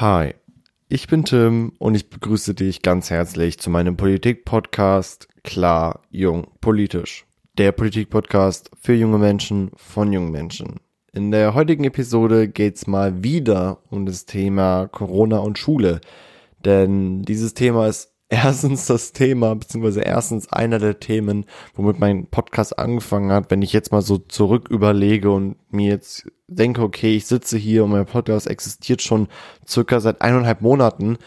Hi, ich bin Tim und ich begrüße dich ganz herzlich zu meinem Politik-Podcast Klar, Jung, Politisch. Der Politik-Podcast für junge Menschen von jungen Menschen. In der heutigen Episode geht's mal wieder um das Thema Corona und Schule. Denn dieses Thema ist erstens das Thema, beziehungsweise erstens einer der Themen, womit mein Podcast angefangen hat. Wenn ich jetzt mal so zurück überlege und mir jetzt denke, okay, ich sitze hier und mein Podcast existiert schon circa seit eineinhalb Monaten,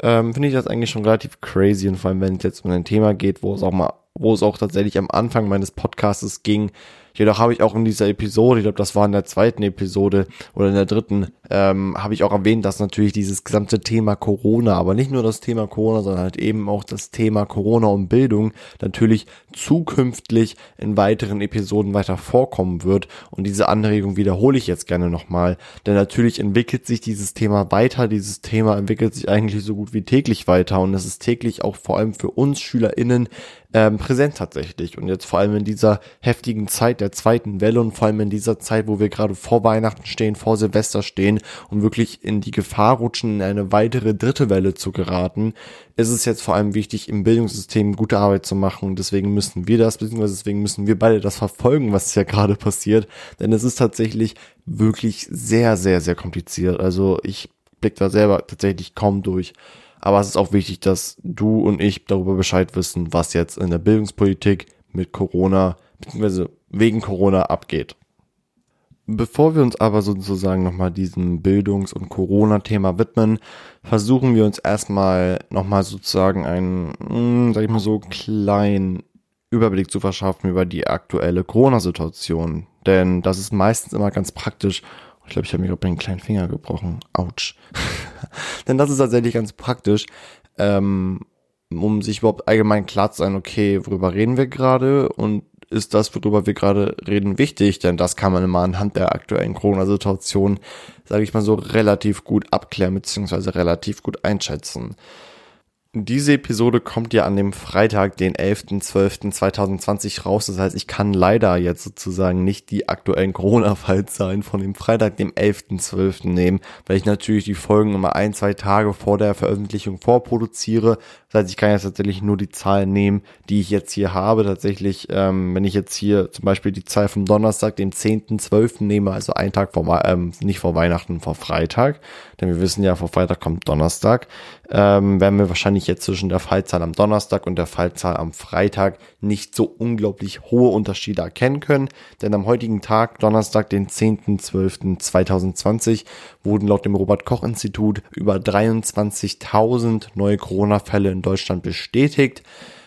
ähm, finde ich das eigentlich schon relativ crazy und vor allem, wenn es jetzt um ein Thema geht, wo es auch mal, wo es auch tatsächlich am Anfang meines Podcasts ging, Jedoch habe ich auch in dieser Episode, ich glaube, das war in der zweiten Episode oder in der dritten, ähm, habe ich auch erwähnt, dass natürlich dieses gesamte Thema Corona, aber nicht nur das Thema Corona, sondern halt eben auch das Thema Corona und Bildung natürlich zukünftig in weiteren Episoden weiter vorkommen wird. Und diese Anregung wiederhole ich jetzt gerne nochmal, denn natürlich entwickelt sich dieses Thema weiter. Dieses Thema entwickelt sich eigentlich so gut wie täglich weiter und es ist täglich auch vor allem für uns SchülerInnen ähm, präsent tatsächlich. Und jetzt vor allem in dieser heftigen Zeit der zweiten Welle und vor allem in dieser Zeit, wo wir gerade vor Weihnachten stehen, vor Silvester stehen und wirklich in die Gefahr rutschen, in eine weitere dritte Welle zu geraten, ist es jetzt vor allem wichtig, im Bildungssystem gute Arbeit zu machen. Deswegen müssen wir das, beziehungsweise deswegen müssen wir beide das verfolgen, was hier gerade passiert. Denn es ist tatsächlich wirklich sehr, sehr, sehr kompliziert. Also ich blick da selber tatsächlich kaum durch. Aber es ist auch wichtig, dass du und ich darüber Bescheid wissen, was jetzt in der Bildungspolitik mit Corona bzw. wegen Corona abgeht. Bevor wir uns aber sozusagen nochmal diesem Bildungs- und Corona-Thema widmen, versuchen wir uns erstmal nochmal sozusagen einen, hm, sag ich mal so, kleinen Überblick zu verschaffen über die aktuelle Corona-Situation. Denn das ist meistens immer ganz praktisch, ich glaube, ich habe mir gerade den kleinen Finger gebrochen. Autsch. Denn das ist tatsächlich ganz praktisch, ähm, um sich überhaupt allgemein klar zu sein, okay, worüber reden wir gerade und ist das, worüber wir gerade reden, wichtig? Denn das kann man immer anhand der aktuellen Corona-Situation, sage ich mal so, relativ gut abklären beziehungsweise relativ gut einschätzen. Diese Episode kommt ja an dem Freitag, den 11.12.2020 raus. Das heißt, ich kann leider jetzt sozusagen nicht die aktuellen Corona-Fallzahlen von dem Freitag, dem 11.12. nehmen, weil ich natürlich die Folgen immer ein, zwei Tage vor der Veröffentlichung vorproduziere. Das heißt, ich kann jetzt tatsächlich nur die Zahlen nehmen, die ich jetzt hier habe. Tatsächlich, ähm, wenn ich jetzt hier zum Beispiel die Zahl vom Donnerstag, dem 10.12. nehme, also einen Tag vor, ähm, nicht vor Weihnachten, vor Freitag, denn wir wissen ja, vor Freitag kommt Donnerstag, ähm, werden wir wahrscheinlich jetzt zwischen der Fallzahl am Donnerstag und der Fallzahl am Freitag nicht so unglaublich hohe Unterschiede erkennen können. Denn am heutigen Tag, Donnerstag, den 10.12.2020, wurden laut dem Robert-Koch-Institut über 23.000 neue Corona-Fälle in Deutschland bestätigt.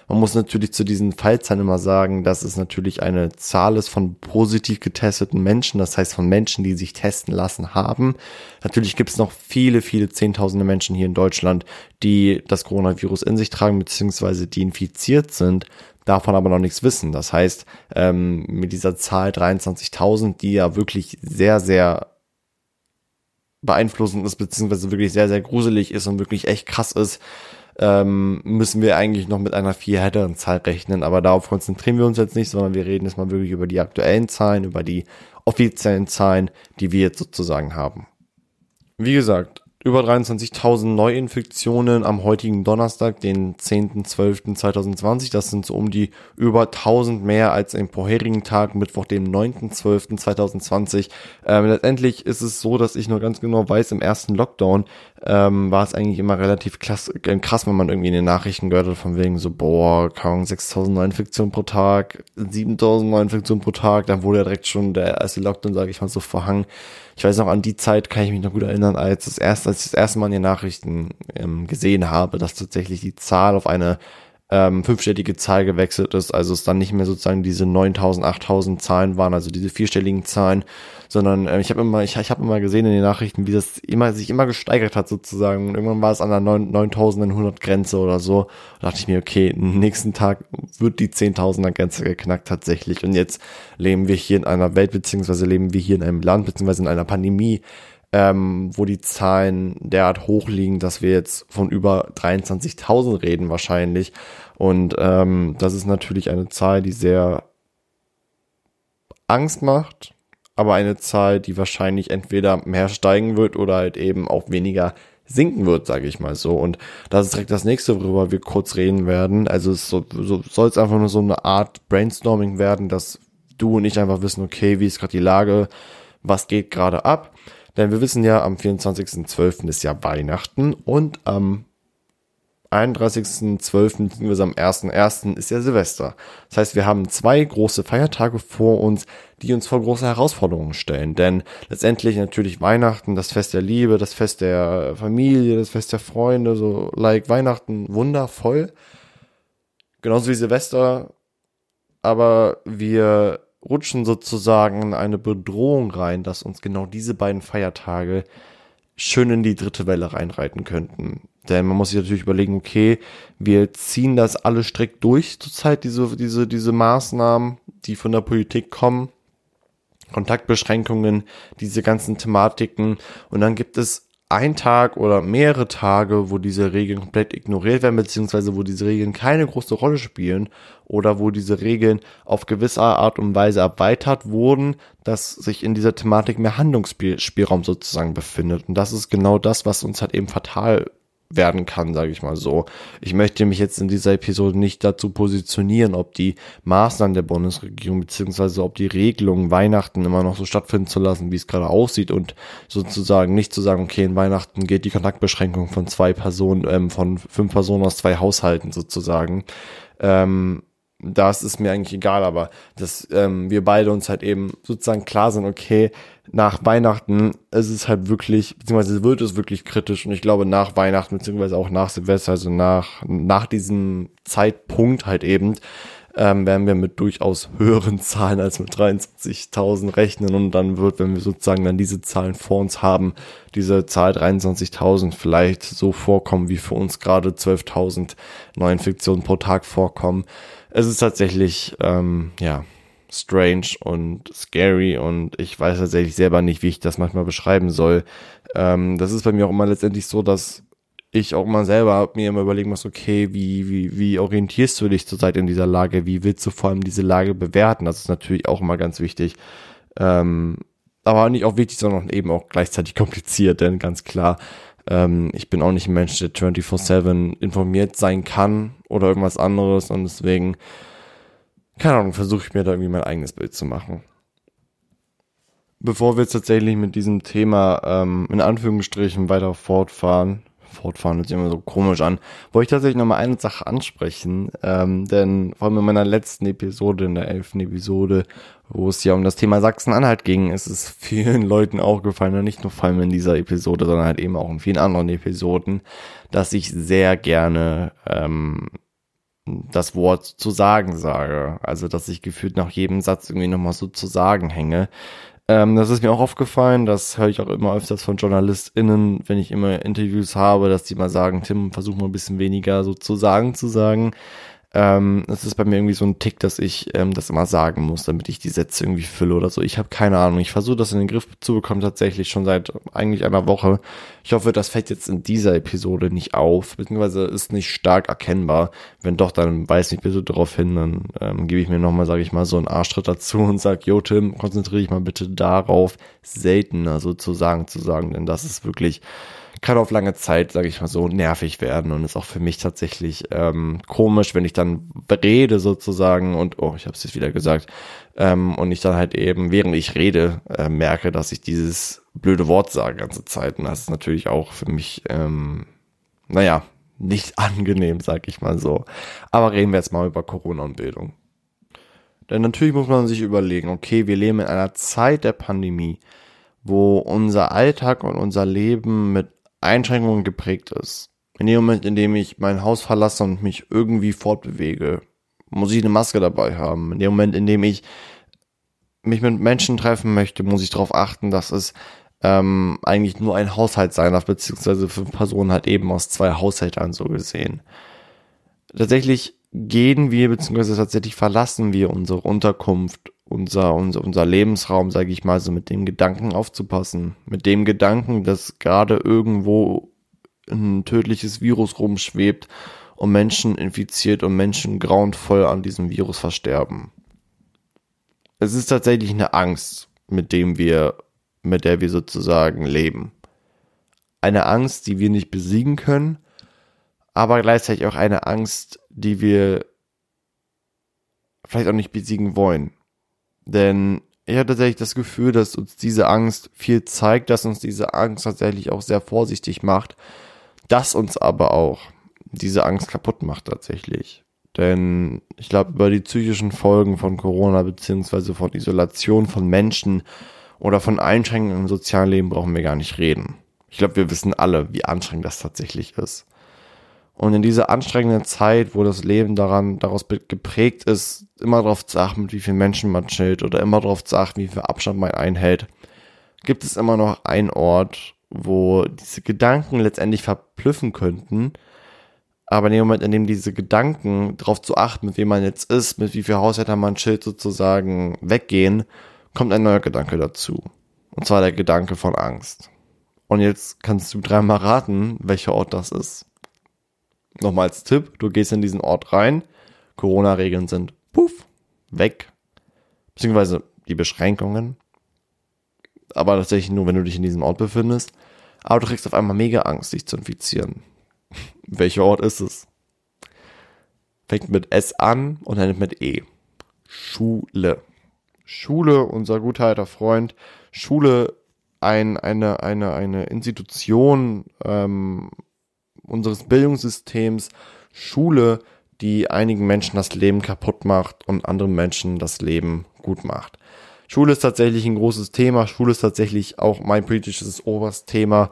Man muss natürlich zu diesen Fallzahlen immer sagen, dass es natürlich eine Zahl ist von positiv getesteten Menschen, das heißt von Menschen, die sich testen lassen haben. Natürlich gibt es noch viele, viele Zehntausende Menschen hier in Deutschland, die das Coronavirus in sich tragen, beziehungsweise die infiziert sind, davon aber noch nichts wissen. Das heißt, ähm, mit dieser Zahl 23.000, die ja wirklich sehr, sehr beeinflussend ist, beziehungsweise wirklich sehr, sehr gruselig ist und wirklich echt krass ist, ähm, müssen wir eigentlich noch mit einer viel härteren Zahl rechnen. Aber darauf konzentrieren wir uns jetzt nicht, sondern wir reden jetzt mal wirklich über die aktuellen Zahlen, über die offiziellen Zahlen, die wir jetzt sozusagen haben. Wie gesagt, über 23.000 Neuinfektionen am heutigen Donnerstag, den 10.12.2020. Das sind so um die über 1000 mehr als im vorherigen Tag, Mittwoch, dem 9.12.2020. Ähm, letztendlich ist es so, dass ich nur ganz genau weiß, im ersten Lockdown ähm, war es eigentlich immer relativ krass, äh, krass, wenn man irgendwie in den Nachrichten gehört hat, von wegen so, boah, kaum 6.000 Neuinfektionen pro Tag, 7.000 Neuinfektionen pro Tag. Dann wurde ja direkt schon der erste Lockdown, sage ich mal, so verhangen. Ich weiß noch, an die Zeit kann ich mich noch gut erinnern, als das erste, als ich das erste Mal in den Nachrichten ähm, gesehen habe, dass tatsächlich die Zahl auf eine ähm, fünfstellige Zahl gewechselt ist, also es dann nicht mehr sozusagen diese 9000, 8000 Zahlen waren, also diese vierstelligen Zahlen, sondern äh, ich habe immer, ich, ich habe immer gesehen in den Nachrichten, wie das immer sich immer gesteigert hat sozusagen. Und irgendwann war es an der 9100 Grenze oder so. Da dachte ich mir, okay, nächsten Tag wird die 10.000er Grenze geknackt tatsächlich. Und jetzt leben wir hier in einer Welt beziehungsweise leben wir hier in einem Land beziehungsweise in einer Pandemie, ähm, wo die Zahlen derart hoch liegen, dass wir jetzt von über 23.000 reden wahrscheinlich. Und ähm, das ist natürlich eine Zahl, die sehr Angst macht, aber eine Zahl, die wahrscheinlich entweder mehr steigen wird oder halt eben auch weniger sinken wird, sage ich mal so. Und das ist direkt das nächste, worüber wir kurz reden werden. Also es so, so, soll es einfach nur so eine Art Brainstorming werden, dass du und ich einfach wissen, okay, wie ist gerade die Lage, was geht gerade ab. Denn wir wissen ja, am 24.12. ist ja Weihnachten und am 31.12. bzw. am 1.1. ist ja Silvester. Das heißt, wir haben zwei große Feiertage vor uns, die uns vor große Herausforderungen stellen. Denn letztendlich natürlich Weihnachten, das Fest der Liebe, das Fest der Familie, das Fest der Freunde, so like Weihnachten wundervoll. Genauso wie Silvester. Aber wir rutschen sozusagen in eine Bedrohung rein, dass uns genau diese beiden Feiertage schön in die dritte Welle reinreiten könnten. Denn man muss sich natürlich überlegen, okay, wir ziehen das alle strikt durch zurzeit, diese, diese, diese Maßnahmen, die von der Politik kommen. Kontaktbeschränkungen, diese ganzen Thematiken. Und dann gibt es ein Tag oder mehrere Tage, wo diese Regeln komplett ignoriert werden, beziehungsweise wo diese Regeln keine große Rolle spielen oder wo diese Regeln auf gewisse Art und Weise erweitert wurden, dass sich in dieser Thematik mehr Handlungsspielraum sozusagen befindet. Und das ist genau das, was uns halt eben fatal werden kann, sage ich mal so. Ich möchte mich jetzt in dieser Episode nicht dazu positionieren, ob die Maßnahmen der Bundesregierung beziehungsweise ob die Regelungen Weihnachten immer noch so stattfinden zu lassen, wie es gerade aussieht und sozusagen nicht zu sagen, okay, in Weihnachten geht die Kontaktbeschränkung von zwei Personen, ähm, von fünf Personen aus zwei Haushalten sozusagen. Ähm, das ist mir eigentlich egal, aber dass ähm, wir beide uns halt eben sozusagen klar sind, okay, nach Weihnachten ist es halt wirklich, beziehungsweise wird es wirklich kritisch und ich glaube nach Weihnachten, beziehungsweise auch nach Silvester, also nach, nach diesem Zeitpunkt halt eben, ähm, werden wir mit durchaus höheren Zahlen als mit 23.000 rechnen und dann wird, wenn wir sozusagen dann diese Zahlen vor uns haben, diese Zahl 23.000 vielleicht so vorkommen, wie für uns gerade 12.000 Neuinfektionen pro Tag vorkommen. Es ist tatsächlich, ähm, ja, strange und scary und ich weiß tatsächlich selber nicht, wie ich das manchmal beschreiben soll. Ähm, das ist bei mir auch immer letztendlich so, dass ich auch mal selber mir immer überlegen muss, okay, wie, wie, wie orientierst du dich zurzeit in dieser Lage? Wie willst du vor allem diese Lage bewerten? Das ist natürlich auch immer ganz wichtig. Ähm, aber nicht auch wichtig, sondern eben auch gleichzeitig kompliziert, denn ganz klar, ähm, ich bin auch nicht ein Mensch, der 24-7 informiert sein kann oder irgendwas anderes und deswegen keine Ahnung, versuche ich mir da irgendwie mein eigenes Bild zu machen. Bevor wir jetzt tatsächlich mit diesem Thema ähm, in Anführungsstrichen weiter fortfahren, fortfahren hört sich immer so komisch an, wollte ich tatsächlich nochmal eine Sache ansprechen, ähm, denn vor allem in meiner letzten Episode, in der elften Episode, wo es ja um das Thema Sachsen-Anhalt ging, ist es vielen Leuten auch gefallen, nicht nur vor allem in dieser Episode, sondern halt eben auch in vielen anderen Episoden, dass ich sehr gerne ähm, das Wort zu sagen sage. Also, dass ich gefühlt nach jedem Satz irgendwie nochmal so zu sagen hänge. Ähm, das ist mir auch aufgefallen, das höre ich auch immer öfters von JournalistInnen, wenn ich immer Interviews habe, dass die mal sagen, Tim, versuch mal ein bisschen weniger so zu sagen zu sagen. Ähm, das ist bei mir irgendwie so ein Tick, dass ich ähm, das immer sagen muss, damit ich die Sätze irgendwie fülle oder so. Ich habe keine Ahnung. Ich versuche das in den Griff zu bekommen, tatsächlich schon seit eigentlich einer Woche. Ich hoffe, das fällt jetzt in dieser Episode nicht auf, beziehungsweise ist nicht stark erkennbar. Wenn doch, dann weiß ich bitte darauf hin, dann ähm, gebe ich mir nochmal, sage ich mal, so einen Arschtritt dazu und sag, Jo Tim, konzentriere dich mal bitte darauf, seltener sozusagen zu sagen, denn das ist wirklich kann auf lange Zeit, sage ich mal so, nervig werden und ist auch für mich tatsächlich ähm, komisch, wenn ich dann rede sozusagen und, oh, ich habe es jetzt wieder gesagt, ähm, und ich dann halt eben, während ich rede, äh, merke, dass ich dieses blöde Wort sage ganze Zeit. Und das ist natürlich auch für mich, ähm, naja, nicht angenehm, sag ich mal so. Aber reden wir jetzt mal über Corona und Bildung. Denn natürlich muss man sich überlegen, okay, wir leben in einer Zeit der Pandemie, wo unser Alltag und unser Leben mit Einschränkungen geprägt ist. In dem Moment, in dem ich mein Haus verlasse und mich irgendwie fortbewege, muss ich eine Maske dabei haben. In dem Moment, in dem ich mich mit Menschen treffen möchte, muss ich darauf achten, dass es ähm, eigentlich nur ein Haushalt sein darf, beziehungsweise fünf Personen halt eben aus zwei Haushaltern so gesehen. Tatsächlich gehen wir, beziehungsweise tatsächlich verlassen wir unsere Unterkunft unser, unser, unser Lebensraum, sage ich mal, so mit dem Gedanken aufzupassen. Mit dem Gedanken, dass gerade irgendwo ein tödliches Virus rumschwebt und Menschen infiziert und Menschen grauenvoll an diesem Virus versterben. Es ist tatsächlich eine Angst, mit dem wir, mit der wir sozusagen leben. eine Angst, die wir nicht besiegen können, aber gleichzeitig auch eine Angst, die wir vielleicht auch nicht besiegen wollen. Denn ich habe tatsächlich das Gefühl, dass uns diese Angst viel zeigt, dass uns diese Angst tatsächlich auch sehr vorsichtig macht, dass uns aber auch diese Angst kaputt macht tatsächlich. Denn ich glaube, über die psychischen Folgen von Corona beziehungsweise von Isolation von Menschen oder von Einschränkungen im sozialen Leben brauchen wir gar nicht reden. Ich glaube, wir wissen alle, wie anstrengend das tatsächlich ist. Und in dieser anstrengenden Zeit, wo das Leben daran, daraus geprägt ist, immer darauf zu achten, mit wie vielen Menschen man chillt oder immer darauf zu achten, wie viel Abstand man einhält, gibt es immer noch einen Ort, wo diese Gedanken letztendlich verblüffen könnten, aber in dem Moment, in dem diese Gedanken darauf zu achten, mit wem man jetzt ist, mit wie viel Haushälter man chillt, sozusagen weggehen, kommt ein neuer Gedanke dazu. Und zwar der Gedanke von Angst. Und jetzt kannst du dreimal raten, welcher Ort das ist. Nochmal als Tipp, du gehst in diesen Ort rein, Corona-Regeln sind puff, weg. Beziehungsweise die Beschränkungen. Aber tatsächlich nur, wenn du dich in diesem Ort befindest. Aber du kriegst auf einmal mega Angst, dich zu infizieren. Welcher Ort ist es? Fängt mit S an und endet mit E. Schule. Schule, unser guter alter Freund. Schule, ein, eine, eine, eine Institution ähm, unseres Bildungssystems. Schule, die einigen Menschen das Leben kaputt macht und anderen Menschen das Leben gut macht. Schule ist tatsächlich ein großes Thema. Schule ist tatsächlich auch mein politisches Oberstthema.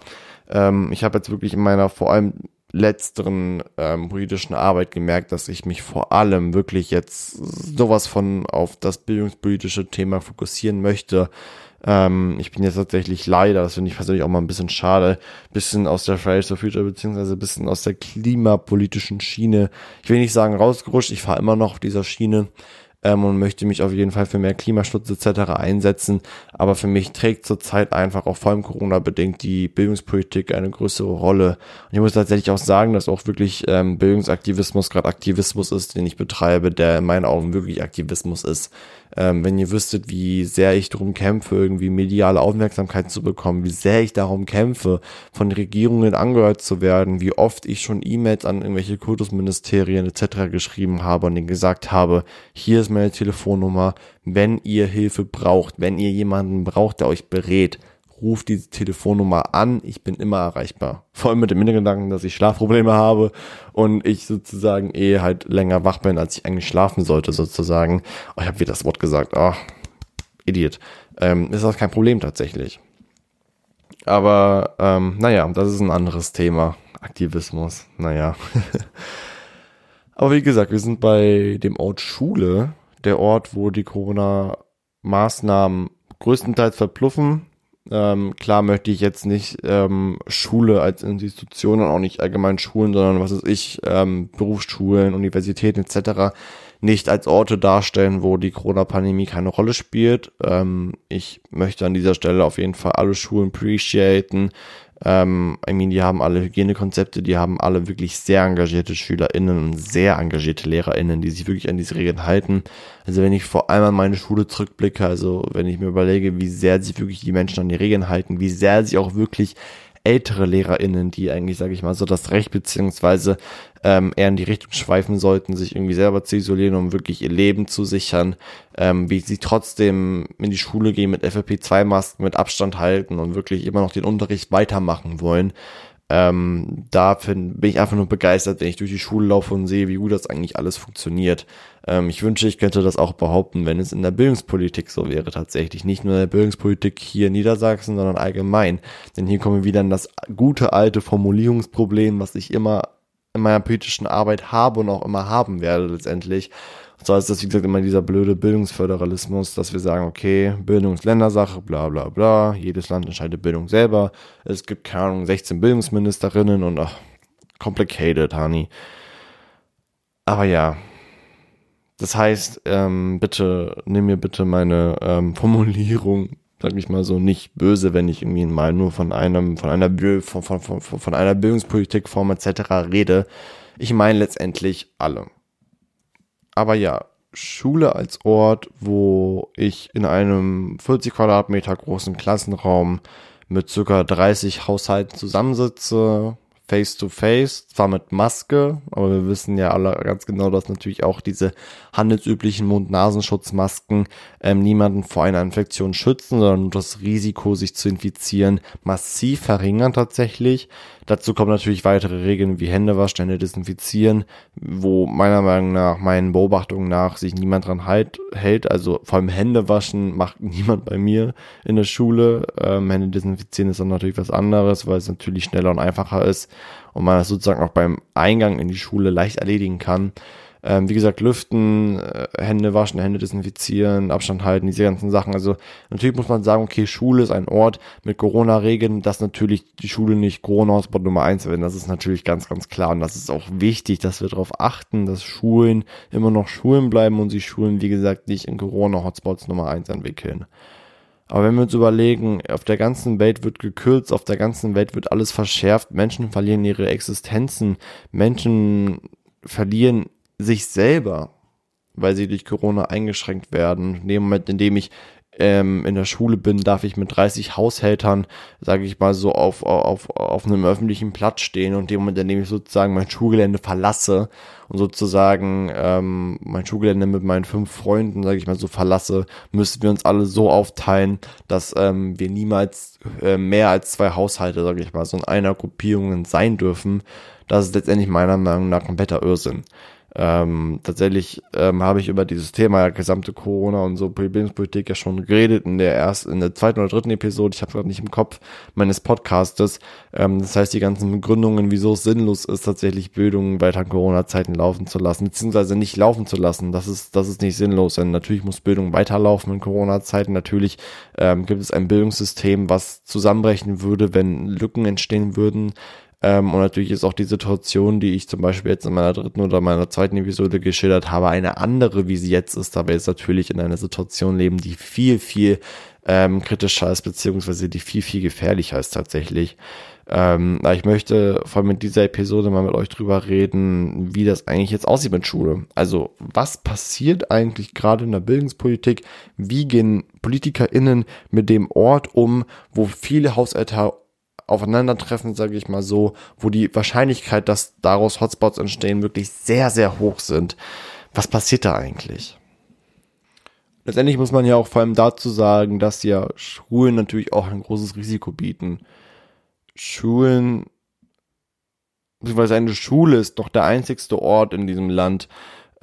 Ähm, ich habe jetzt wirklich in meiner vor allem letzteren ähm, politischen Arbeit gemerkt, dass ich mich vor allem wirklich jetzt sowas von auf das bildungspolitische Thema fokussieren möchte. Ähm, ich bin jetzt tatsächlich leider, das finde ich persönlich auch mal ein bisschen schade, bisschen aus der Fridays for Future beziehungsweise bisschen aus der klimapolitischen Schiene. Ich will nicht sagen rausgerutscht, ich fahre immer noch auf dieser Schiene ähm, und möchte mich auf jeden Fall für mehr Klimaschutz etc. einsetzen. Aber für mich trägt zurzeit einfach auch vor allem Corona-bedingt die Bildungspolitik eine größere Rolle. Und ich muss tatsächlich auch sagen, dass auch wirklich ähm, Bildungsaktivismus gerade Aktivismus ist, den ich betreibe, der in meinen Augen wirklich Aktivismus ist. Ähm, wenn ihr wüsstet, wie sehr ich darum kämpfe, irgendwie mediale Aufmerksamkeit zu bekommen, wie sehr ich darum kämpfe, von Regierungen angehört zu werden, wie oft ich schon E-Mails an irgendwelche Kultusministerien etc. geschrieben habe und denen gesagt habe, hier ist meine Telefonnummer, wenn ihr Hilfe braucht, wenn ihr jemanden braucht, der euch berät, ruft diese Telefonnummer an, ich bin immer erreichbar. Vor allem mit dem Hintergedanken, dass ich Schlafprobleme habe und ich sozusagen eh halt länger wach bin, als ich eigentlich schlafen sollte, sozusagen. Oh, ich habe wieder das Wort gesagt, oh, Idiot. Ähm, ist das kein Problem tatsächlich. Aber ähm, naja, das ist ein anderes Thema. Aktivismus, naja. Aber wie gesagt, wir sind bei dem Ort Schule, der Ort, wo die Corona-Maßnahmen größtenteils verpluffen ähm, klar möchte ich jetzt nicht ähm, Schule als Institution und auch nicht allgemein Schulen, sondern was ist ich, ähm, Berufsschulen, Universitäten etc. nicht als Orte darstellen, wo die Corona-Pandemie keine Rolle spielt. Ähm, ich möchte an dieser Stelle auf jeden Fall alle Schulen appreciaten, ähm, I mean, die haben alle Hygienekonzepte, die haben alle wirklich sehr engagierte SchülerInnen und sehr engagierte LehrerInnen, die sich wirklich an diese Regeln halten. Also wenn ich vor allem an meine Schule zurückblicke, also wenn ich mir überlege, wie sehr sich wirklich die Menschen an die Regeln halten, wie sehr sie auch wirklich ältere LehrerInnen, die eigentlich, sage ich mal, so das Recht beziehungsweise ähm, eher in die Richtung schweifen sollten, sich irgendwie selber zu isolieren, um wirklich ihr Leben zu sichern, ähm, wie sie trotzdem in die Schule gehen mit FFP2-Masken, mit Abstand halten und wirklich immer noch den Unterricht weitermachen wollen. Ähm, da bin ich einfach nur begeistert, wenn ich durch die Schule laufe und sehe, wie gut das eigentlich alles funktioniert. Ähm, ich wünsche, ich könnte das auch behaupten, wenn es in der Bildungspolitik so wäre tatsächlich. Nicht nur in der Bildungspolitik hier in Niedersachsen, sondern allgemein. Denn hier kommen wir wieder in das gute alte Formulierungsproblem, was ich immer in meiner politischen Arbeit habe und auch immer haben werde letztendlich. Zwar ist das, wie gesagt, immer dieser blöde Bildungsföderalismus, dass wir sagen, okay, Bildung ist Ländersache, bla bla bla, jedes Land entscheidet Bildung selber. Es gibt, keine Ahnung, 16 Bildungsministerinnen und ach, complicated, honey. Aber ja, das heißt, ähm, bitte, nimm mir bitte meine ähm, Formulierung sag ich mal so, nicht böse, wenn ich irgendwie mal nur von einem, von einer, von, von, von, von einer Bildungspolitikform etc. rede. Ich meine letztendlich alle. Aber ja, Schule als Ort, wo ich in einem 40 Quadratmeter großen Klassenraum mit circa 30 Haushalten zusammensitze, face to face, zwar mit Maske, aber wir wissen ja alle ganz genau, dass natürlich auch diese handelsüblichen Mund-Nasenschutzmasken ähm, niemanden vor einer Infektion schützen, sondern das Risiko, sich zu infizieren, massiv verringern tatsächlich. Dazu kommen natürlich weitere Regeln wie Händewaschen, Hände desinfizieren, wo meiner Meinung nach, meinen Beobachtungen nach, sich niemand dran halt, hält. Also vor allem Händewaschen macht niemand bei mir in der Schule. Ähm, Hände desinfizieren ist dann natürlich was anderes, weil es natürlich schneller und einfacher ist und man das sozusagen auch beim Eingang in die Schule leicht erledigen kann. Ähm, wie gesagt, lüften, äh, Hände waschen, Hände desinfizieren, Abstand halten, diese ganzen Sachen. Also natürlich muss man sagen, okay, Schule ist ein Ort mit Corona-Regeln, dass natürlich die Schule nicht Corona-Hotspot Nummer eins werden. Das ist natürlich ganz, ganz klar. Und das ist auch wichtig, dass wir darauf achten, dass Schulen immer noch Schulen bleiben und sich Schulen, wie gesagt, nicht in Corona-Hotspots Nummer eins entwickeln. Aber wenn wir uns überlegen, auf der ganzen Welt wird gekürzt, auf der ganzen Welt wird alles verschärft, Menschen verlieren ihre Existenzen, Menschen verlieren sich selber, weil sie durch Corona eingeschränkt werden. In dem Moment, in dem ich ähm, in der Schule bin, darf ich mit 30 Haushältern, sage ich mal so, auf, auf, auf einem öffentlichen Platz stehen und dem Moment, in dem ich sozusagen mein Schulgelände verlasse und sozusagen ähm, mein Schulgelände mit meinen fünf Freunden, sage ich mal so, verlasse, müssen wir uns alle so aufteilen, dass ähm, wir niemals äh, mehr als zwei Haushalte, sage ich mal, so in einer Gruppierung sein dürfen. Das ist letztendlich meiner Meinung nach kompletter Irrsinn. Ähm, tatsächlich ähm, habe ich über dieses Thema gesamte Corona und so Bildungspolitik ja schon geredet in der ersten, in der zweiten oder dritten Episode. Ich habe gerade nicht im Kopf meines Podcastes. Ähm, das heißt, die ganzen Begründungen, wieso es sinnlos ist, tatsächlich Bildung weiter in Corona-Zeiten laufen zu lassen, beziehungsweise nicht laufen zu lassen. Das ist, das ist nicht sinnlos, denn natürlich muss Bildung weiterlaufen in Corona-Zeiten. Natürlich ähm, gibt es ein Bildungssystem, was zusammenbrechen würde, wenn Lücken entstehen würden. Ähm, und natürlich ist auch die Situation, die ich zum Beispiel jetzt in meiner dritten oder meiner zweiten Episode geschildert habe, eine andere, wie sie jetzt ist, aber jetzt natürlich in einer Situation leben, die viel, viel ähm, kritischer ist, beziehungsweise die viel, viel gefährlicher ist tatsächlich. Ähm, ich möchte vor allem mit dieser Episode mal mit euch drüber reden, wie das eigentlich jetzt aussieht mit Schule. Also was passiert eigentlich gerade in der Bildungspolitik? Wie gehen PolitikerInnen mit dem Ort um, wo viele Hausälte aufeinandertreffen, sage ich mal so, wo die Wahrscheinlichkeit, dass daraus Hotspots entstehen, wirklich sehr, sehr hoch sind. Was passiert da eigentlich? Letztendlich muss man ja auch vor allem dazu sagen, dass ja Schulen natürlich auch ein großes Risiko bieten. Schulen, beziehungsweise eine Schule ist doch der einzigste Ort in diesem Land,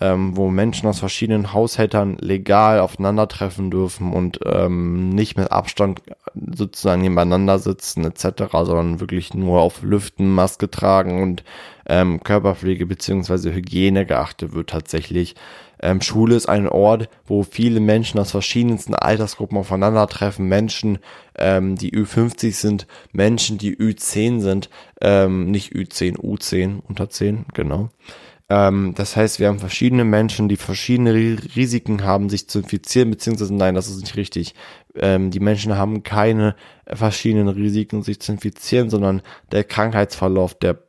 ähm, wo Menschen aus verschiedenen Haushältern legal aufeinandertreffen dürfen und ähm, nicht mit Abstand sozusagen nebeneinander sitzen etc., sondern wirklich nur auf Lüften, Maske tragen und ähm, Körperpflege beziehungsweise Hygiene geachtet wird tatsächlich. Ähm, Schule ist ein Ort, wo viele Menschen aus verschiedensten Altersgruppen aufeinandertreffen. Menschen, ähm, die Ü50 sind, Menschen, die Ü10 sind, ähm, nicht Ü10, U10, unter 10, genau. Ähm, das heißt, wir haben verschiedene Menschen, die verschiedene Risiken haben, sich zu infizieren, beziehungsweise nein, das ist nicht richtig. Ähm, die Menschen haben keine verschiedenen Risiken, sich zu infizieren, sondern der Krankheitsverlauf der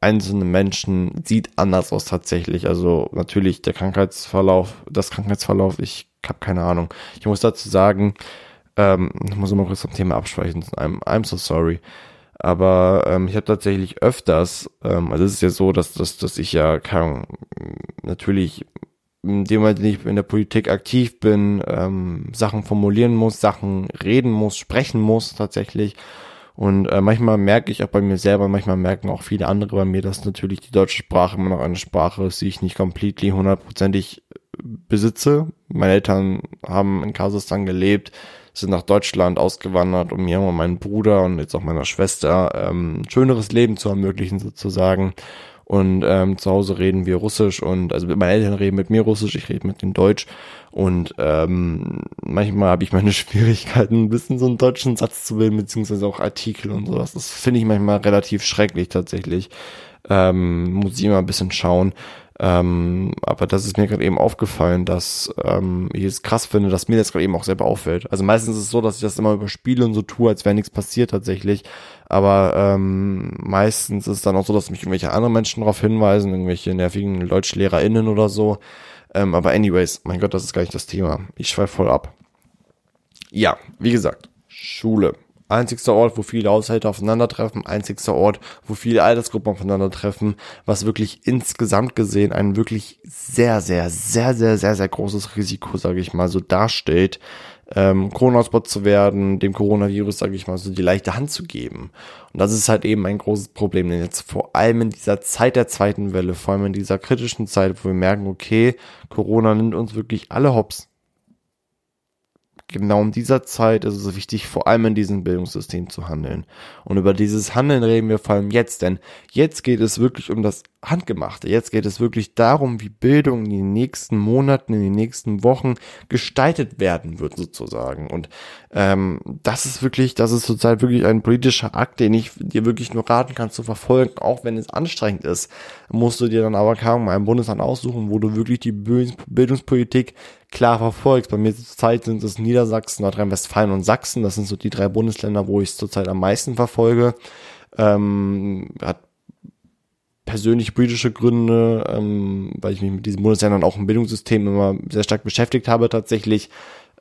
einzelnen Menschen sieht anders aus tatsächlich. Also natürlich der Krankheitsverlauf, das Krankheitsverlauf, ich habe keine Ahnung. Ich muss dazu sagen, ähm, ich muss immer kurz zum Thema absprechen. I'm, I'm so sorry. Aber ähm, ich habe tatsächlich öfters, ähm, also es ist ja so, dass, dass, dass ich ja kann, natürlich in dem Moment, in ich in der Politik aktiv bin, ähm, Sachen formulieren muss, Sachen reden muss, sprechen muss tatsächlich. Und äh, manchmal merke ich auch bei mir selber, manchmal merken auch viele andere bei mir, dass natürlich die deutsche Sprache immer noch eine Sprache ist, die ich nicht completely hundertprozentig besitze. Meine Eltern haben in Kasachstan gelebt, sind nach Deutschland ausgewandert, um mir und meinem Bruder und jetzt auch meiner Schwester ähm, ein schöneres Leben zu ermöglichen sozusagen. Und ähm, zu Hause reden wir Russisch und also meine Eltern reden mit mir Russisch, ich rede mit denen Deutsch. Und ähm, manchmal habe ich meine Schwierigkeiten, ein bisschen so einen deutschen Satz zu bilden, beziehungsweise auch Artikel und sowas. Das finde ich manchmal relativ schrecklich tatsächlich. Ähm, muss ich immer ein bisschen schauen. Ähm, aber das ist mir gerade eben aufgefallen, dass ähm, ich es krass finde, dass mir das gerade eben auch selber auffällt. Also meistens ist es so, dass ich das immer überspiele und so tue, als wäre nichts passiert tatsächlich. Aber ähm, meistens ist es dann auch so, dass mich irgendwelche anderen Menschen darauf hinweisen, irgendwelche nervigen DeutschlehrerInnen oder so. Ähm, aber anyways, mein Gott, das ist gar nicht das Thema. Ich schweife voll ab. Ja, wie gesagt, Schule. Einzigster Ort, wo viele Haushalte aufeinandertreffen, einzigster Ort, wo viele Altersgruppen aufeinandertreffen, was wirklich insgesamt gesehen ein wirklich sehr, sehr, sehr, sehr, sehr, sehr großes Risiko, sage ich mal, so darstellt, ähm, Corona-Hotspot zu werden, dem Coronavirus, sage ich mal, so die leichte Hand zu geben. Und das ist halt eben ein großes Problem, denn jetzt vor allem in dieser Zeit der zweiten Welle, vor allem in dieser kritischen Zeit, wo wir merken, okay, Corona nimmt uns wirklich alle hops genau in dieser Zeit ist es wichtig, vor allem in diesem Bildungssystem zu handeln. Und über dieses Handeln reden wir vor allem jetzt, denn jetzt geht es wirklich um das Handgemachte. Jetzt geht es wirklich darum, wie Bildung in den nächsten Monaten, in den nächsten Wochen gestaltet werden wird, sozusagen. Und ähm, das ist wirklich, das ist zurzeit wirklich ein politischer Akt, den ich dir wirklich nur raten kann zu verfolgen, auch wenn es anstrengend ist. Musst du dir dann aber kaum mal ein Bundesland aussuchen, wo du wirklich die Bildungspolitik klar verfolgst. Bei mir zurzeit sind es Niedersachsen, Nordrhein-Westfalen und Sachsen. Das sind so die drei Bundesländer, wo ich es zurzeit am meisten verfolge. Ähm, hat persönlich politische Gründe, ähm, weil ich mich mit diesen Bundesländern auch im Bildungssystem immer sehr stark beschäftigt habe tatsächlich.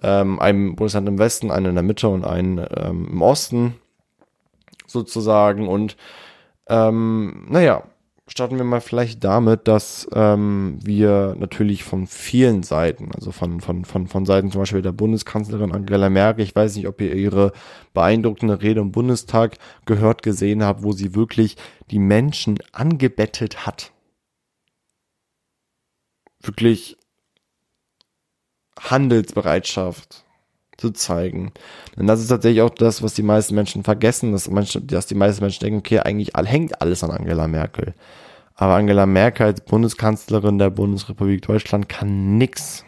Ähm, ein Bundesland im Westen, einen in der Mitte und einen ähm, im Osten sozusagen. Und ähm, naja, starten wir mal vielleicht damit, dass ähm, wir natürlich von vielen Seiten, also von, von, von, von Seiten zum Beispiel der Bundeskanzlerin Angela Merkel, ich weiß nicht, ob ihr ihre beeindruckende Rede im Bundestag gehört, gesehen habt, wo sie wirklich die Menschen angebettet hat. Wirklich Handelsbereitschaft zu zeigen. Denn das ist tatsächlich auch das, was die meisten Menschen vergessen, dass, Menschen, dass die meisten Menschen denken, okay, eigentlich hängt alles an Angela Merkel. Aber Angela Merkel als Bundeskanzlerin der Bundesrepublik Deutschland kann nichts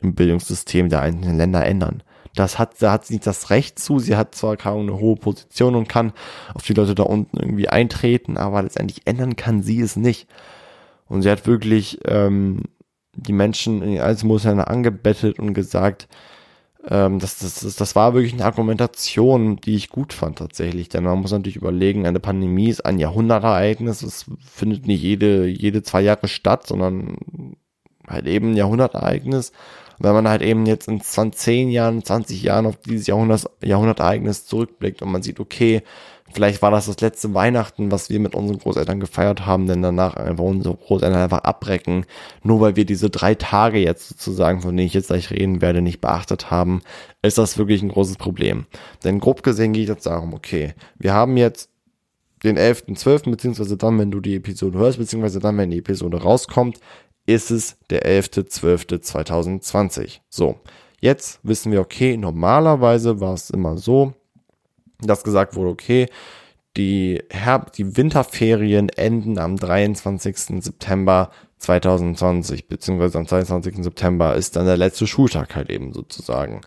im Bildungssystem der einzelnen Länder ändern. Das hat, da hat sie nicht das Recht zu. Sie hat zwar kaum eine hohe Position und kann auf die Leute da unten irgendwie eintreten, aber letztendlich ändern kann sie es nicht. Und sie hat wirklich ähm, die Menschen in den Einzelbundesländern angebettet und gesagt, ähm, das, das, das, das war wirklich eine Argumentation, die ich gut fand tatsächlich. Denn man muss natürlich überlegen, eine Pandemie ist ein Jahrhundertereignis. Es findet nicht jede, jede zwei Jahre statt, sondern halt eben ein Jahrhundertereignis. Wenn man halt eben jetzt in 10 Jahren, 20 Jahren auf dieses Jahrhundert, Jahrhundertereignis zurückblickt und man sieht, okay, Vielleicht war das das letzte Weihnachten, was wir mit unseren Großeltern gefeiert haben, denn danach einfach unsere Großeltern einfach abbrecken, nur weil wir diese drei Tage jetzt sozusagen, von denen ich jetzt gleich reden werde, nicht beachtet haben, ist das wirklich ein großes Problem. Denn grob gesehen geht jetzt darum, okay, wir haben jetzt den 11.12., beziehungsweise dann, wenn du die Episode hörst, beziehungsweise dann, wenn die Episode rauskommt, ist es der 11.12.2020. So, jetzt wissen wir, okay, normalerweise war es immer so, dass gesagt wurde, okay, die, Herb die Winterferien enden am 23. September 2020, beziehungsweise am 22. September ist dann der letzte Schultag halt eben sozusagen.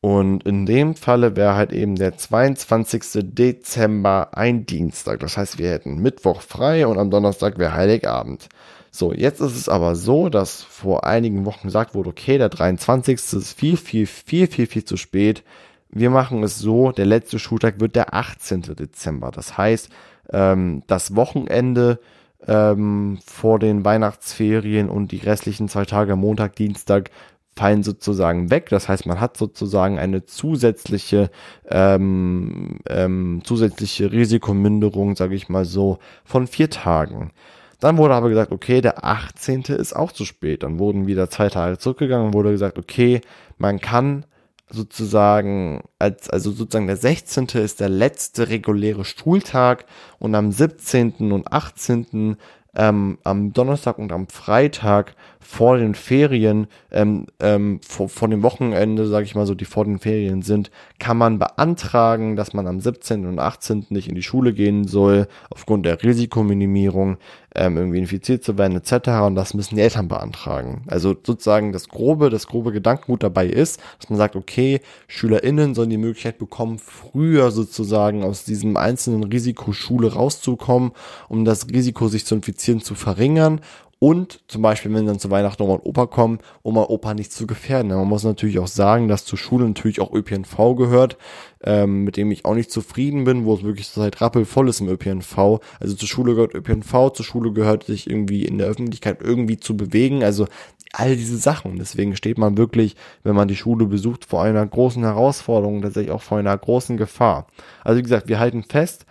Und in dem Falle wäre halt eben der 22. Dezember ein Dienstag. Das heißt, wir hätten Mittwoch frei und am Donnerstag wäre Heiligabend. So, jetzt ist es aber so, dass vor einigen Wochen gesagt wurde, okay, der 23. ist viel, viel, viel, viel, viel zu spät wir machen es so, der letzte Schultag wird der 18. Dezember. Das heißt, ähm, das Wochenende ähm, vor den Weihnachtsferien und die restlichen zwei Tage, Montag, Dienstag, fallen sozusagen weg. Das heißt, man hat sozusagen eine zusätzliche ähm, ähm, zusätzliche Risikominderung, sage ich mal so, von vier Tagen. Dann wurde aber gesagt, okay, der 18. ist auch zu spät. Dann wurden wieder zwei Tage zurückgegangen und wurde gesagt, okay, man kann sozusagen, als, also sozusagen der 16. ist der letzte reguläre Schultag und am 17. und 18. Ähm, am Donnerstag und am Freitag vor den Ferien, ähm, ähm, vor, vor dem Wochenende, sage ich mal so, die vor den Ferien sind, kann man beantragen, dass man am 17. und 18. nicht in die Schule gehen soll, aufgrund der Risikominimierung ähm, irgendwie infiziert zu werden etc. Und das müssen die Eltern beantragen. Also sozusagen das grobe, das grobe Gedankengut dabei ist, dass man sagt, okay, SchülerInnen sollen die Möglichkeit bekommen, früher sozusagen aus diesem einzelnen Risiko Schule rauszukommen, um das Risiko, sich zu infizieren, zu verringern Und zum Beispiel, wenn dann zu Weihnachten Oma und Opa kommen, Oma und Opa nicht zu gefährden. Man muss natürlich auch sagen, dass zur Schule natürlich auch ÖPNV gehört, ähm, mit dem ich auch nicht zufrieden bin, wo es wirklich seit rappelvoll ist im ÖPNV. Also zur Schule gehört ÖPNV, zur Schule gehört sich irgendwie in der Öffentlichkeit irgendwie zu bewegen. Also all diese Sachen. Deswegen steht man wirklich, wenn man die Schule besucht, vor einer großen Herausforderung, tatsächlich auch vor einer großen Gefahr. Also wie gesagt, wir halten fest,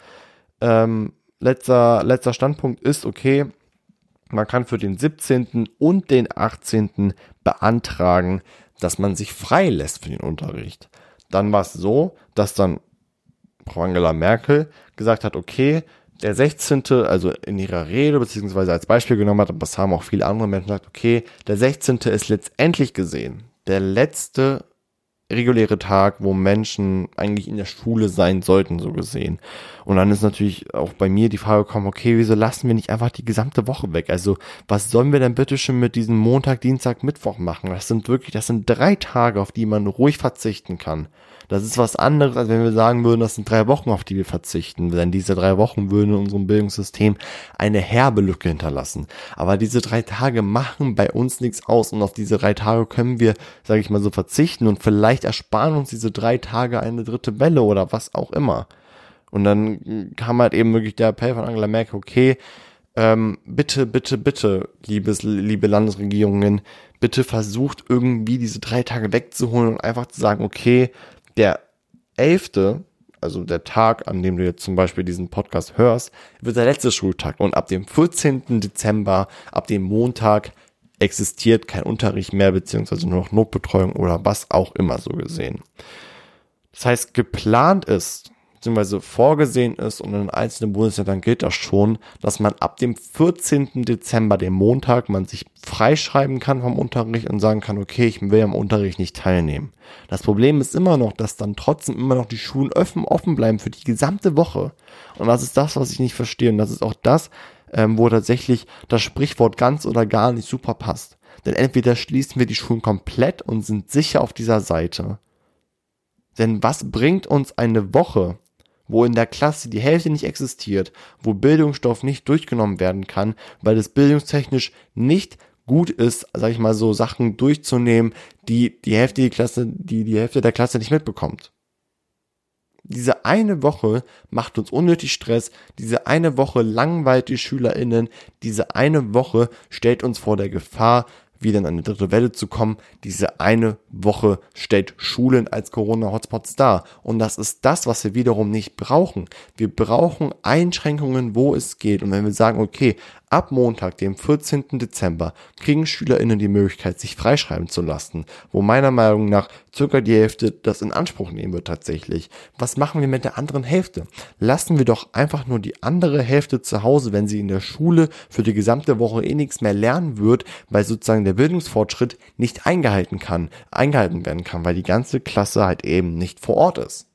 ähm, letzter, letzter Standpunkt ist, okay, man kann für den 17. und den 18. beantragen, dass man sich frei lässt für den Unterricht. Dann war es so, dass dann Frau Angela Merkel gesagt hat, okay, der 16., also in ihrer Rede, beziehungsweise als Beispiel genommen hat, und das haben auch viele andere Menschen gesagt, okay, der 16. ist letztendlich gesehen der letzte reguläre Tag, wo Menschen eigentlich in der Schule sein sollten, so gesehen. Und dann ist natürlich auch bei mir die Frage gekommen, okay, wieso lassen wir nicht einfach die gesamte Woche weg? Also, was sollen wir denn bitte schon mit diesem Montag, Dienstag, Mittwoch machen? Das sind wirklich, das sind drei Tage, auf die man ruhig verzichten kann. Das ist was anderes, als wenn wir sagen würden, das sind drei Wochen, auf die wir verzichten. Denn diese drei Wochen würden in unserem Bildungssystem eine herbe Lücke hinterlassen. Aber diese drei Tage machen bei uns nichts aus und auf diese drei Tage können wir, sage ich mal so, verzichten und vielleicht ersparen uns diese drei Tage eine dritte Welle oder was auch immer. Und dann kam halt eben wirklich der Appell von Angela Merkel, okay, ähm, bitte, bitte, bitte, liebes, liebe Landesregierungen, bitte versucht irgendwie diese drei Tage wegzuholen und einfach zu sagen, okay, der 11., also der Tag, an dem du jetzt zum Beispiel diesen Podcast hörst, wird der letzte Schultag. Und ab dem 14. Dezember, ab dem Montag, existiert kein Unterricht mehr, beziehungsweise nur noch Notbetreuung oder was auch immer so gesehen. Das heißt, geplant ist, beziehungsweise vorgesehen ist und in einzelnen Bundesländern gilt das schon, dass man ab dem 14. Dezember, dem Montag, man sich freischreiben kann vom Unterricht und sagen kann, okay, ich will am Unterricht nicht teilnehmen. Das Problem ist immer noch, dass dann trotzdem immer noch die Schulen offen, offen bleiben für die gesamte Woche. Und das ist das, was ich nicht verstehe. Und das ist auch das, ähm, wo tatsächlich das Sprichwort ganz oder gar nicht super passt. Denn entweder schließen wir die Schulen komplett und sind sicher auf dieser Seite. Denn was bringt uns eine Woche, wo in der Klasse die Hälfte nicht existiert, wo Bildungsstoff nicht durchgenommen werden kann, weil es bildungstechnisch nicht gut ist, sag ich mal so, Sachen durchzunehmen, die die Hälfte die Klasse, die die Hälfte der Klasse nicht mitbekommt. Diese eine Woche macht uns unnötig Stress, diese eine Woche langweilt die SchülerInnen, diese eine Woche stellt uns vor der Gefahr, wieder in eine dritte Welle zu kommen. Diese eine Woche stellt Schulen als Corona-Hotspots dar. Und das ist das, was wir wiederum nicht brauchen. Wir brauchen Einschränkungen, wo es geht. Und wenn wir sagen, okay, Ab Montag, dem 14. Dezember, kriegen SchülerInnen die Möglichkeit, sich freischreiben zu lassen, wo meiner Meinung nach circa die Hälfte das in Anspruch nehmen wird tatsächlich. Was machen wir mit der anderen Hälfte? Lassen wir doch einfach nur die andere Hälfte zu Hause, wenn sie in der Schule für die gesamte Woche eh nichts mehr lernen wird, weil sozusagen der Bildungsfortschritt nicht eingehalten kann, eingehalten werden kann, weil die ganze Klasse halt eben nicht vor Ort ist.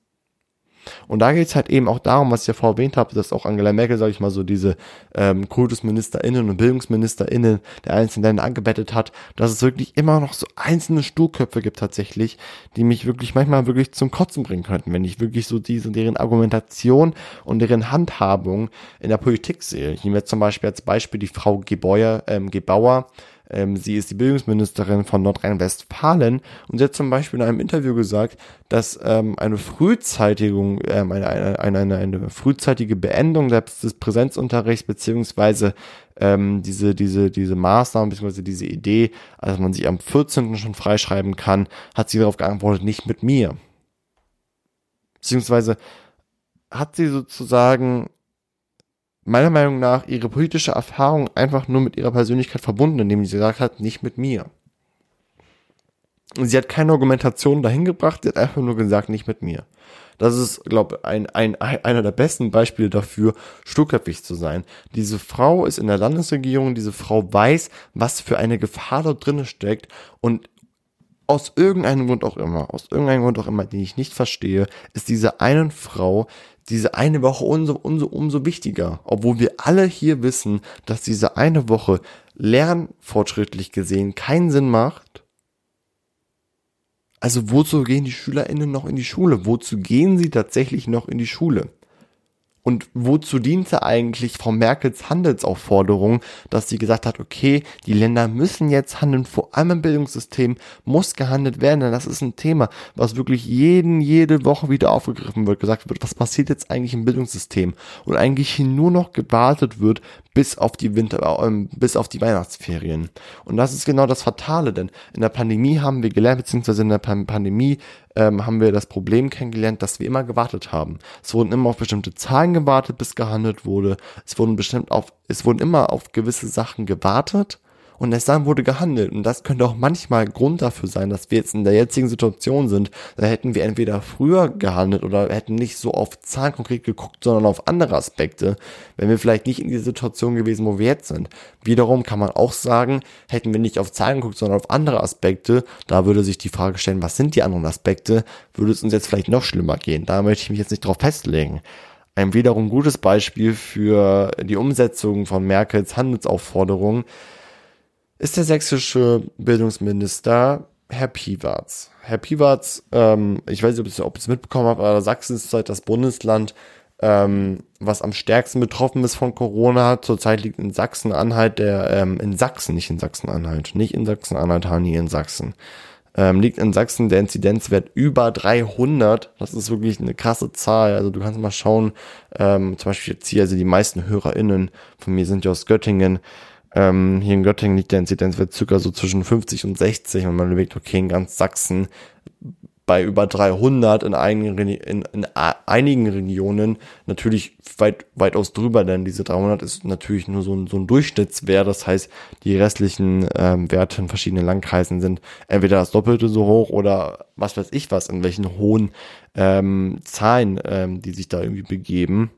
Und da geht es halt eben auch darum, was ich ja vorher erwähnt habe, dass auch Angela Merkel, sage ich mal so, diese ähm, KultusministerInnen und BildungsministerInnen der einzelnen Länder angebettet hat, dass es wirklich immer noch so einzelne Sturköpfe gibt tatsächlich, die mich wirklich manchmal wirklich zum Kotzen bringen könnten, wenn ich wirklich so diese, deren Argumentation und deren Handhabung in der Politik sehe. Ich nehme jetzt zum Beispiel als Beispiel die Frau Gebauer, ähm, Gebauer ähm, sie ist die Bildungsministerin von Nordrhein-Westfalen und sie hat zum Beispiel in einem Interview gesagt, dass ähm, eine Frühzeitigung, ähm, eine, eine, eine, eine frühzeitige Beendung des Präsenzunterrichts beziehungsweise ähm, diese, diese, diese Maßnahme beziehungsweise diese Idee, dass man sich am 14. schon freischreiben kann, hat sie darauf geantwortet, nicht mit mir. Beziehungsweise hat sie sozusagen meiner Meinung nach ihre politische Erfahrung einfach nur mit ihrer Persönlichkeit verbunden, indem sie gesagt hat, nicht mit mir. Sie hat keine Argumentation dahin gebracht, sie hat einfach nur gesagt, nicht mit mir. Das ist, glaube ich, ein, ein, einer der besten Beispiele dafür, sturköpfig zu sein. Diese Frau ist in der Landesregierung, diese Frau weiß, was für eine Gefahr dort drin steckt und aus irgendeinem Grund auch immer, aus irgendeinem Grund auch immer, den ich nicht verstehe, ist diese einen Frau diese eine Woche umso, umso, umso wichtiger. Obwohl wir alle hier wissen, dass diese eine Woche lernfortschrittlich gesehen keinen Sinn macht. Also wozu gehen die SchülerInnen noch in die Schule? Wozu gehen sie tatsächlich noch in die Schule? Und wozu diente eigentlich Frau Merkels Handelsaufforderung, dass sie gesagt hat, okay, die Länder müssen jetzt handeln, vor allem im Bildungssystem muss gehandelt werden, denn das ist ein Thema, was wirklich jeden, jede Woche wieder aufgegriffen wird, gesagt wird, was passiert jetzt eigentlich im Bildungssystem? Und eigentlich nur noch gewartet wird, bis auf die Winter, äh, bis auf die Weihnachtsferien. Und das ist genau das Fatale, denn in der Pandemie haben wir gelernt, beziehungsweise in der Pandemie ähm, haben wir das Problem kennengelernt, dass wir immer gewartet haben. Es wurden immer auf bestimmte Zahlen gewartet, bis gehandelt wurde. Es wurden bestimmt auf, es wurden immer auf gewisse Sachen gewartet und erst dann wurde gehandelt. Und das könnte auch manchmal Grund dafür sein, dass wir jetzt in der jetzigen Situation sind. Da hätten wir entweder früher gehandelt oder hätten nicht so auf Zahlen konkret geguckt, sondern auf andere Aspekte, wenn wir vielleicht nicht in dieser Situation gewesen, wo wir jetzt sind. Wiederum kann man auch sagen, hätten wir nicht auf Zahlen geguckt, sondern auf andere Aspekte, da würde sich die Frage stellen, was sind die anderen Aspekte, würde es uns jetzt vielleicht noch schlimmer gehen. Da möchte ich mich jetzt nicht drauf festlegen. Ein wiederum gutes Beispiel für die Umsetzung von Merkels Handelsaufforderungen ist der sächsische Bildungsminister Herr Piwarz. Herr Piwarz, ähm, ich weiß nicht, ob ihr es mitbekommen habt, aber Sachsen ist halt das Bundesland, ähm, was am stärksten betroffen ist von Corona. Zurzeit liegt in Sachsen-Anhalt der, ähm, in Sachsen, nicht in Sachsen-Anhalt, nicht in Sachsen-Anhalt, Hani, in Sachsen. Ähm, liegt in Sachsen der Inzidenzwert über 300. Das ist wirklich eine krasse Zahl. Also du kannst mal schauen, ähm, zum Beispiel jetzt hier, also die meisten HörerInnen von mir sind ja aus Göttingen. Ähm, hier in Göttingen liegt der Inzidenzwert circa so zwischen 50 und 60 und man überlegt, okay, in ganz Sachsen bei über 300 in einigen, in, in einigen Regionen natürlich weit, weitaus drüber, denn diese 300 ist natürlich nur so ein, so ein Durchschnittswert. Das heißt, die restlichen ähm, Werte in verschiedenen Landkreisen sind entweder das Doppelte so hoch oder was weiß ich was, in welchen hohen ähm, Zahlen, ähm, die sich da irgendwie begeben.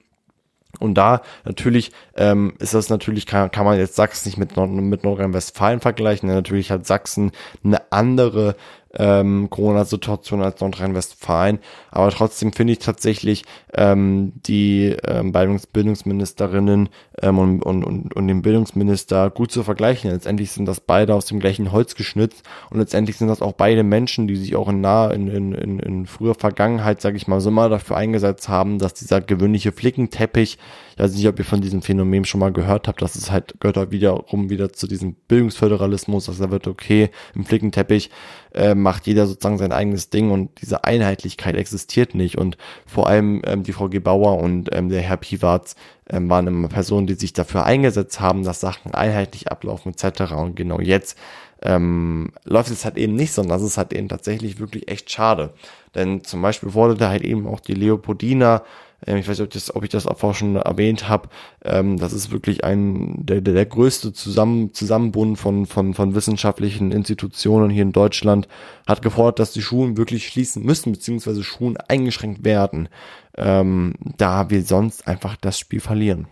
Und da natürlich ähm, ist das natürlich, kann, kann man jetzt Sachsen nicht mit, Nord mit Nordrhein-Westfalen vergleichen. Natürlich hat Sachsen eine andere ähm, Corona-Situation als Nordrhein-Westfalen. Aber trotzdem finde ich tatsächlich ähm, die ähm, Bildungs Bildungsministerinnen ähm, und, und, und, und den Bildungsminister gut zu vergleichen. Letztendlich sind das beide aus dem gleichen Holz geschnitzt und letztendlich sind das auch beide Menschen, die sich auch in nahe, in, in, in, in früher Vergangenheit, sage ich mal, so mal dafür eingesetzt haben, dass dieser gewöhnliche Flickenteppich ich weiß nicht, ob ihr von diesem Phänomen schon mal gehört habt, dass es halt gehört halt wiederum wieder zu diesem Bildungsföderalismus, dass er wird, okay, im Flickenteppich äh, macht jeder sozusagen sein eigenes Ding und diese Einheitlichkeit existiert nicht und vor allem ähm, die Frau Gebauer und ähm, der Herr Piwarz ähm, waren immer Personen, die sich dafür eingesetzt haben, dass Sachen einheitlich ablaufen etc. Und genau jetzt ähm, läuft es halt eben nicht, sondern das ist halt eben tatsächlich wirklich echt schade. Denn zum Beispiel wurde da halt eben auch die Leopoldina ich weiß nicht, ob, das, ob ich das auch schon erwähnt habe. Ähm, das ist wirklich ein der, der, der größte Zusammen, Zusammenbund von, von, von wissenschaftlichen Institutionen hier in Deutschland hat gefordert, dass die Schulen wirklich schließen müssen, beziehungsweise Schulen eingeschränkt werden, ähm, da wir sonst einfach das Spiel verlieren.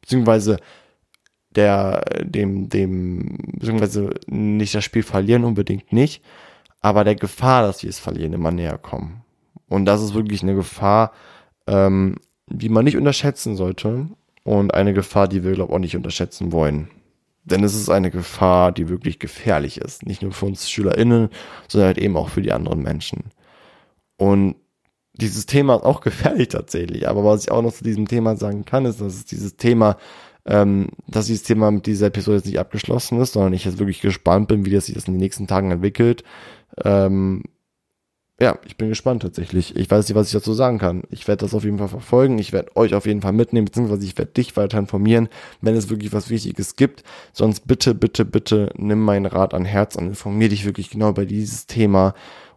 Beziehungsweise der, dem, dem, beziehungsweise nicht das Spiel verlieren unbedingt nicht, aber der Gefahr, dass wir es verlieren, immer näher kommen. Und das ist wirklich eine Gefahr, ähm, die man nicht unterschätzen sollte und eine Gefahr, die wir, glaube ich, auch nicht unterschätzen wollen. Denn es ist eine Gefahr, die wirklich gefährlich ist. Nicht nur für uns SchülerInnen, sondern halt eben auch für die anderen Menschen. Und dieses Thema ist auch gefährlich tatsächlich. Aber was ich auch noch zu diesem Thema sagen kann, ist, dass es dieses Thema, ähm, dass dieses Thema mit dieser Episode jetzt nicht abgeschlossen ist, sondern ich jetzt wirklich gespannt bin, wie das sich das in den nächsten Tagen entwickelt. Ähm, ja, ich bin gespannt tatsächlich. Ich weiß nicht, was ich dazu sagen kann. Ich werde das auf jeden Fall verfolgen. Ich werde euch auf jeden Fall mitnehmen, beziehungsweise ich werde dich weiter informieren, wenn es wirklich was Wichtiges gibt. Sonst bitte, bitte, bitte nimm meinen Rat an Herz und informier dich wirklich genau über dieses Thema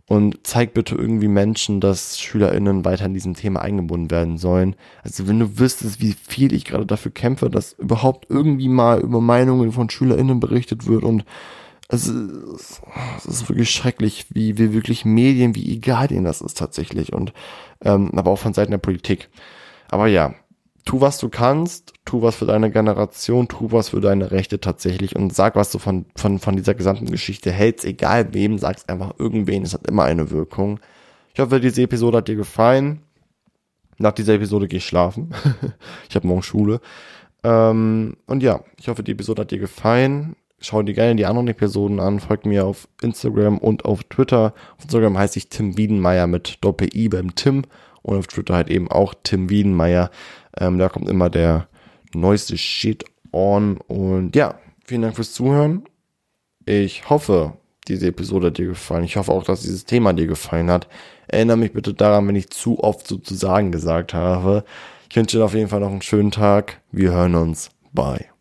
und zeig bitte irgendwie Menschen, dass SchülerInnen weiter in diesem Thema eingebunden werden sollen. Also wenn du wüsstest, wie viel ich gerade dafür kämpfe, dass überhaupt irgendwie mal über Meinungen von SchülerInnen berichtet wird und es ist, es ist wirklich schrecklich, wie, wie wirklich Medien, wie egal denen das ist tatsächlich und ähm, aber auch von Seiten der Politik. Aber ja, tu was du kannst, tu was für deine Generation, tu was für deine Rechte tatsächlich und sag, was du von, von, von dieser gesamten Geschichte hältst, egal wem, sag's einfach irgendwen, es hat immer eine Wirkung. Ich hoffe, diese Episode hat dir gefallen. Nach dieser Episode gehe ich schlafen. ich habe morgen Schule. Ähm, und ja, ich hoffe, die Episode hat dir gefallen schau dir gerne die anderen Episoden an, folgt mir auf Instagram und auf Twitter. Auf Instagram heiße ich Tim Wiedenmeier mit Doppel-I beim Tim und auf Twitter halt eben auch Tim Wiedenmeier. Ähm, da kommt immer der neueste Shit on. Und ja, vielen Dank fürs Zuhören. Ich hoffe, diese Episode hat dir gefallen. Ich hoffe auch, dass dieses Thema dir gefallen hat. Erinnere mich bitte daran, wenn ich zu oft sozusagen gesagt habe. Ich wünsche dir auf jeden Fall noch einen schönen Tag. Wir hören uns. Bye.